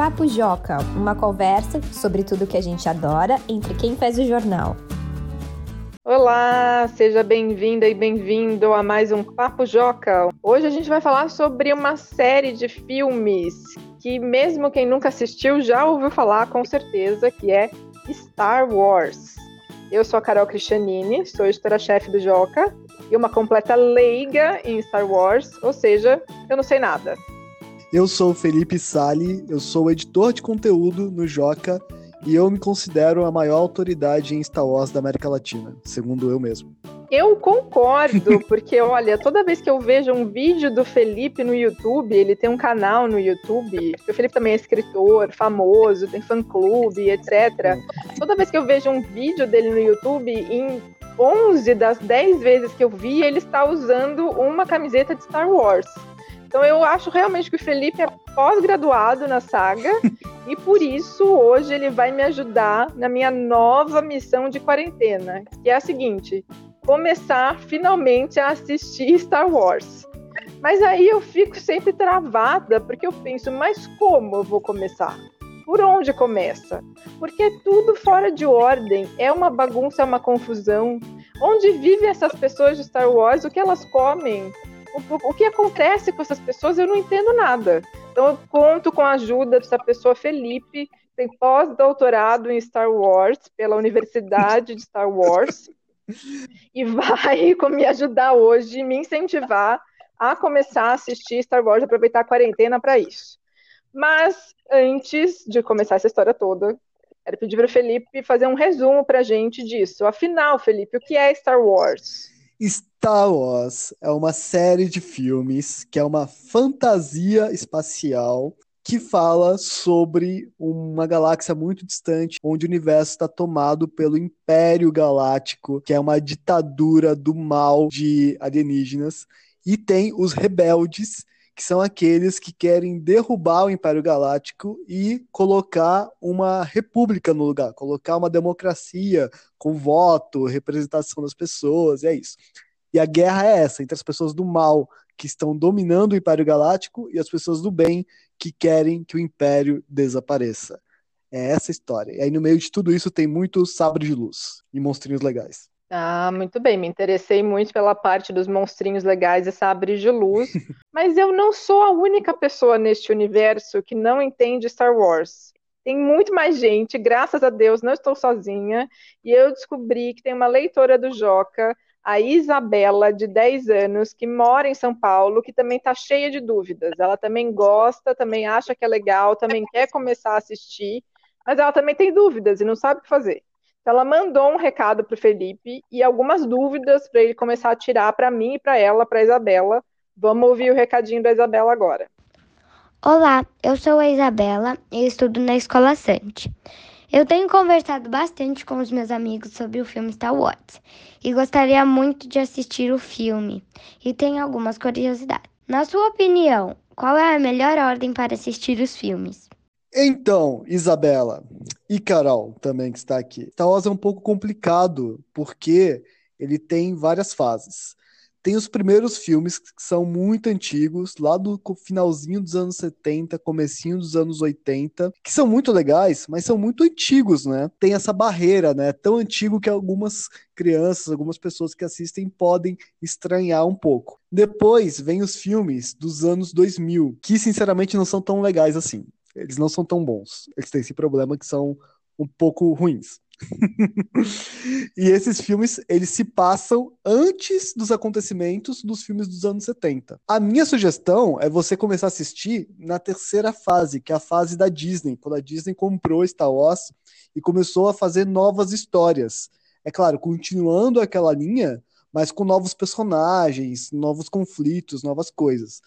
Papo Joca, uma conversa sobre tudo que a gente adora entre quem faz o jornal. Olá, seja bem-vinda e bem-vindo a mais um Papo Joca. Hoje a gente vai falar sobre uma série de filmes que mesmo quem nunca assistiu já ouviu falar com certeza, que é Star Wars. Eu sou a Carol Cristianini, sou editora-chefe do Joca e uma completa leiga em Star Wars, ou seja, eu não sei nada. Eu sou o Felipe Sali, eu sou editor de conteúdo no Joca e eu me considero a maior autoridade em Star Wars da América Latina, segundo eu mesmo. Eu concordo, porque olha, toda vez que eu vejo um vídeo do Felipe no YouTube, ele tem um canal no YouTube, o Felipe também é escritor, famoso, tem fã-clube, etc. Toda vez que eu vejo um vídeo dele no YouTube, em 11 das 10 vezes que eu vi, ele está usando uma camiseta de Star Wars. Então eu acho realmente que o Felipe é pós-graduado na saga e por isso hoje ele vai me ajudar na minha nova missão de quarentena, que é a seguinte: começar finalmente a assistir Star Wars. Mas aí eu fico sempre travada, porque eu penso, mas como eu vou começar? Por onde começa? Porque é tudo fora de ordem, é uma bagunça, é uma confusão. Onde vivem essas pessoas de Star Wars? O que elas comem? O, o que acontece com essas pessoas, eu não entendo nada. Então eu conto com a ajuda dessa pessoa, Felipe, tem pós-doutorado em Star Wars pela Universidade de Star Wars e vai me ajudar hoje, me incentivar a começar a assistir Star Wars, aproveitar a quarentena para isso. Mas antes de começar essa história toda, quero pedir para o Felipe fazer um resumo para a gente disso. Afinal, Felipe, o que é Star Wars? Star Wars é uma série de filmes que é uma fantasia espacial que fala sobre uma galáxia muito distante, onde o universo está tomado pelo Império Galáctico, que é uma ditadura do mal de alienígenas, e tem os rebeldes, que são aqueles que querem derrubar o Império Galáctico e colocar uma república no lugar, colocar uma democracia com voto, representação das pessoas, e é isso. E a guerra é essa, entre as pessoas do mal que estão dominando o Império Galáctico e as pessoas do bem que querem que o Império desapareça. É essa a história. E aí no meio de tudo isso tem muito sabre de luz e monstrinhos legais. Ah, muito bem. Me interessei muito pela parte dos monstrinhos legais e sabres de luz, mas eu não sou a única pessoa neste universo que não entende Star Wars. Tem muito mais gente, graças a Deus, não estou sozinha, e eu descobri que tem uma leitora do Joca, a Isabela, de 10 anos, que mora em São Paulo, que também está cheia de dúvidas. Ela também gosta, também acha que é legal, também quer começar a assistir, mas ela também tem dúvidas e não sabe o que fazer. Ela mandou um recado para o Felipe e algumas dúvidas para ele começar a tirar para mim e para ela, para Isabela. Vamos ouvir o recadinho da Isabela agora. Olá, eu sou a Isabela e estudo na Escola Sante. Eu tenho conversado bastante com os meus amigos sobre o filme Star Wars e gostaria muito de assistir o filme e tenho algumas curiosidades. Na sua opinião, qual é a melhor ordem para assistir os filmes? Então, Isabela e Carol também que está aqui. Star Wars é um pouco complicado porque ele tem várias fases. Tem os primeiros filmes que são muito antigos, lá do finalzinho dos anos 70, comecinho dos anos 80, que são muito legais, mas são muito antigos, né? Tem essa barreira, né? Tão antigo que algumas crianças, algumas pessoas que assistem podem estranhar um pouco. Depois vem os filmes dos anos 2000, que sinceramente não são tão legais assim eles não são tão bons. Eles têm esse problema que são um pouco ruins. e esses filmes, eles se passam antes dos acontecimentos dos filmes dos anos 70. A minha sugestão é você começar a assistir na terceira fase, que é a fase da Disney, quando a Disney comprou Star Wars e começou a fazer novas histórias. É claro, continuando aquela linha, mas com novos personagens, novos conflitos, novas coisas.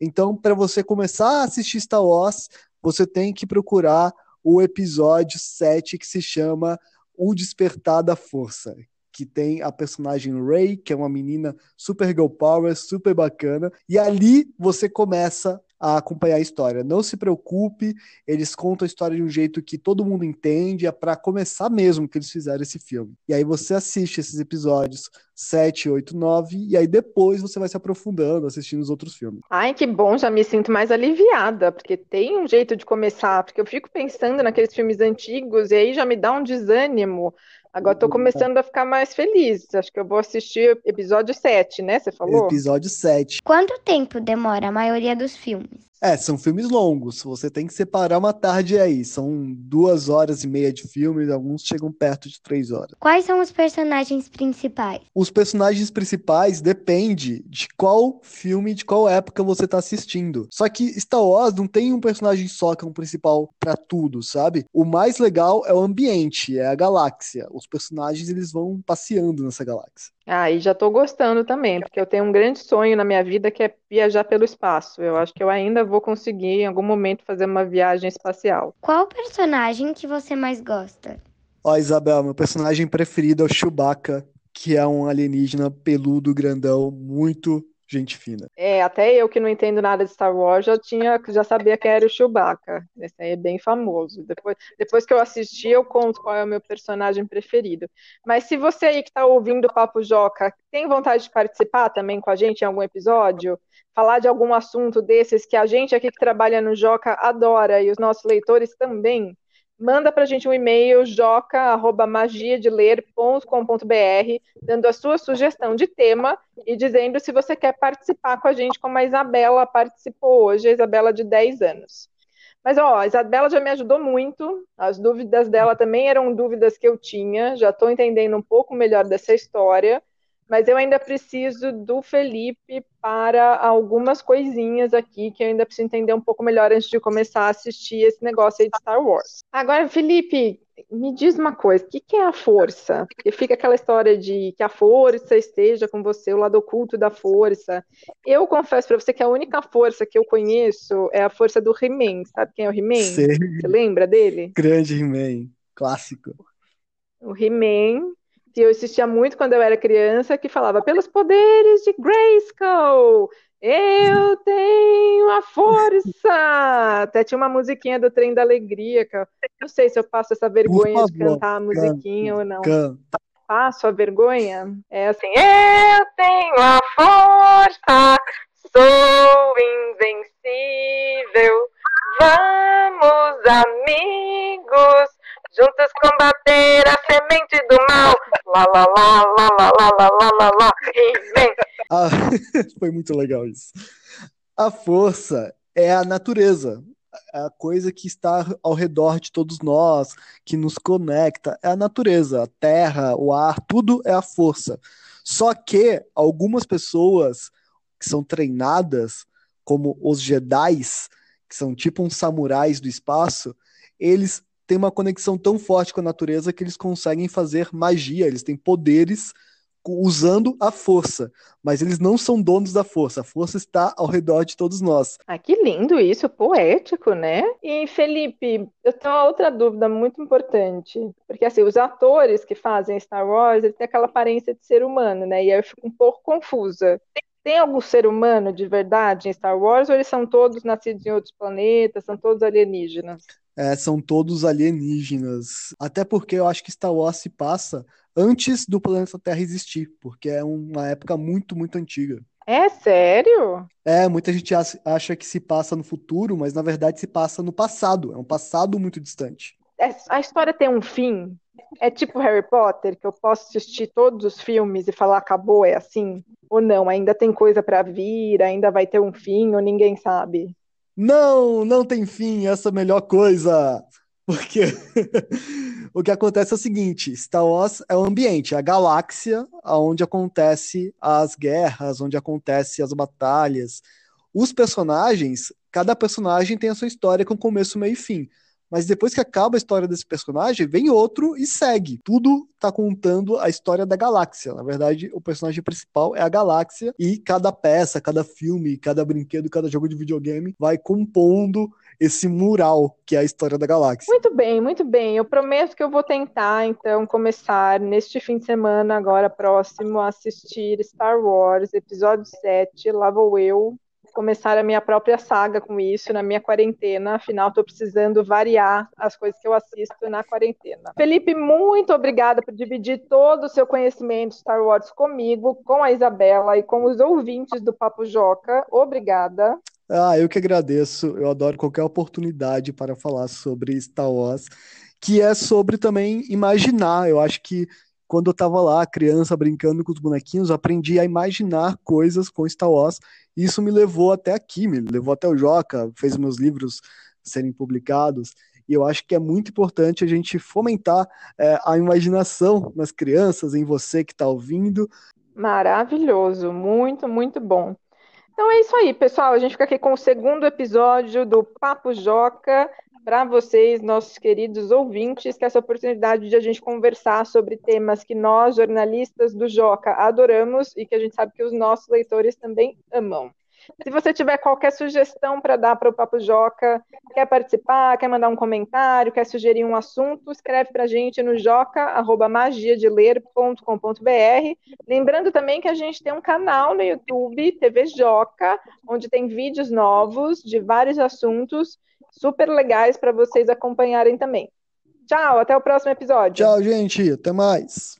Então, para você começar a assistir Star Wars, você tem que procurar o episódio 7 que se chama O Despertar da Força, que tem a personagem Ray, que é uma menina super girl power, super bacana, e ali você começa a acompanhar a história. Não se preocupe, eles contam a história de um jeito que todo mundo entende, é para começar mesmo que eles fizeram esse filme. E aí você assiste esses episódios 7, 8, 9, e aí depois você vai se aprofundando, assistindo os outros filmes. Ai, que bom, já me sinto mais aliviada, porque tem um jeito de começar, porque eu fico pensando naqueles filmes antigos e aí já me dá um desânimo. Agora estou começando a ficar mais feliz. Acho que eu vou assistir episódio 7, né? Você falou? Episódio 7. Quanto tempo demora a maioria dos filmes? É, são filmes longos. Você tem que separar uma tarde aí. São duas horas e meia de filme, alguns chegam perto de três horas. Quais são os personagens principais? Os personagens principais depende de qual filme, de qual época você está assistindo. Só que Star Wars não tem um personagem só que é um principal para tudo, sabe? O mais legal é o ambiente, é a galáxia. Os personagens eles vão passeando nessa galáxia. Ah, e já estou gostando também, porque eu tenho um grande sonho na minha vida que é viajar pelo espaço. Eu acho que eu ainda vou conseguir em algum momento fazer uma viagem espacial. Qual personagem que você mais gosta? Ó, Isabel, meu personagem preferido é o Chewbacca, que é um alienígena peludo, grandão, muito gente fina. É, até eu que não entendo nada de Star Wars já tinha, já sabia que era o Chewbacca. Esse aí é bem famoso. Depois, depois que eu assisti, eu conto qual é o meu personagem preferido. Mas se você aí que está ouvindo o Papo Joca tem vontade de participar também com a gente em algum episódio, falar de algum assunto desses que a gente aqui que trabalha no Joca adora e os nossos leitores também, manda para a gente um e-mail joca@magiadeler.com.br dando a sua sugestão de tema e dizendo se você quer participar com a gente como a Isabela participou hoje, a Isabela de 10 anos. Mas ó, a Isabela já me ajudou muito. As dúvidas dela também eram dúvidas que eu tinha. Já estou entendendo um pouco melhor dessa história mas eu ainda preciso do Felipe para algumas coisinhas aqui que eu ainda preciso entender um pouco melhor antes de começar a assistir esse negócio aí de Star Wars. Agora, Felipe, me diz uma coisa, o que, que é a força? Porque fica aquela história de que a força esteja com você, o lado oculto da força. Eu confesso para você que a única força que eu conheço é a força do He-Man. Sabe quem é o He-Man? Você lembra dele? Grande He-Man, clássico. O He-Man que eu assistia muito quando eu era criança, que falava pelos poderes de Grayskull, eu tenho a força! Até tinha uma musiquinha do Trem da Alegria, que eu não sei se eu passo essa vergonha favor, de cantar a musiquinha canta, ou não. Canta. Passo a vergonha? É assim, eu tenho a força, sou invencível, vamos amigos, juntos combater a semente do mal. Lá, lá, lá, lá, lá, lá, lá, lá, lá, lá. Ah, foi muito legal isso. A força é a natureza, a coisa que está ao redor de todos nós, que nos conecta, é a natureza, a terra, o ar, tudo é a força. Só que algumas pessoas que são treinadas, como os Jedis, que são tipo uns samurais do espaço, eles têm uma conexão tão forte com a natureza que eles conseguem fazer magia, eles têm poderes usando a força, mas eles não são donos da força, a força está ao redor de todos nós. Ah, que lindo isso, poético, né? E Felipe, eu tenho uma outra dúvida muito importante, porque assim, os atores que fazem Star Wars, eles têm aquela aparência de ser humano, né? E aí eu fico um pouco confusa. Tem algum ser humano de verdade em Star Wars ou eles são todos nascidos em outros planetas, são todos alienígenas? É, são todos alienígenas. Até porque eu acho que Star Wars se passa antes do planeta Terra existir, porque é uma época muito, muito antiga. É sério? É, muita gente acha que se passa no futuro, mas na verdade se passa no passado. É um passado muito distante. É, a história tem um fim? É tipo Harry Potter, que eu posso assistir todos os filmes e falar acabou, é assim? Ou não? Ainda tem coisa para vir, ainda vai ter um fim, ou ninguém sabe? Não, não tem fim, essa melhor coisa. Porque o que acontece é o seguinte: Star Wars é o ambiente, é a galáxia onde acontece as guerras, onde acontece as batalhas. Os personagens, cada personagem tem a sua história com começo, meio e fim. Mas depois que acaba a história desse personagem, vem outro e segue. Tudo tá contando a história da galáxia. Na verdade, o personagem principal é a galáxia e cada peça, cada filme, cada brinquedo, cada jogo de videogame vai compondo esse mural que é a história da galáxia. Muito bem, muito bem. Eu prometo que eu vou tentar, então, começar neste fim de semana, agora próximo, a assistir Star Wars, episódio 7. Lá vou eu começar a minha própria saga com isso na minha quarentena. Afinal, estou precisando variar as coisas que eu assisto na quarentena. Felipe, muito obrigada por dividir todo o seu conhecimento Star Wars comigo, com a Isabela e com os ouvintes do Papo Joca. Obrigada. Ah, eu que agradeço. Eu adoro qualquer oportunidade para falar sobre Star Wars, que é sobre também imaginar. Eu acho que quando eu estava lá, criança, brincando com os bonequinhos, aprendi a imaginar coisas com Star Wars. E isso me levou até aqui, me levou até o Joca, fez meus livros serem publicados. E eu acho que é muito importante a gente fomentar é, a imaginação nas crianças, em você que está ouvindo. Maravilhoso, muito, muito bom. Então é isso aí, pessoal. A gente fica aqui com o segundo episódio do Papo Joca para vocês, nossos queridos ouvintes, que essa oportunidade de a gente conversar sobre temas que nós, jornalistas do Joca, adoramos e que a gente sabe que os nossos leitores também amam. Se você tiver qualquer sugestão para dar para o Papo Joca, quer participar, quer mandar um comentário, quer sugerir um assunto, escreve para a gente no joca.magiadeler.com.br. Lembrando também que a gente tem um canal no YouTube, TV Joca, onde tem vídeos novos de vários assuntos super legais para vocês acompanharem também. Tchau, até o próximo episódio. Tchau, gente. Até mais.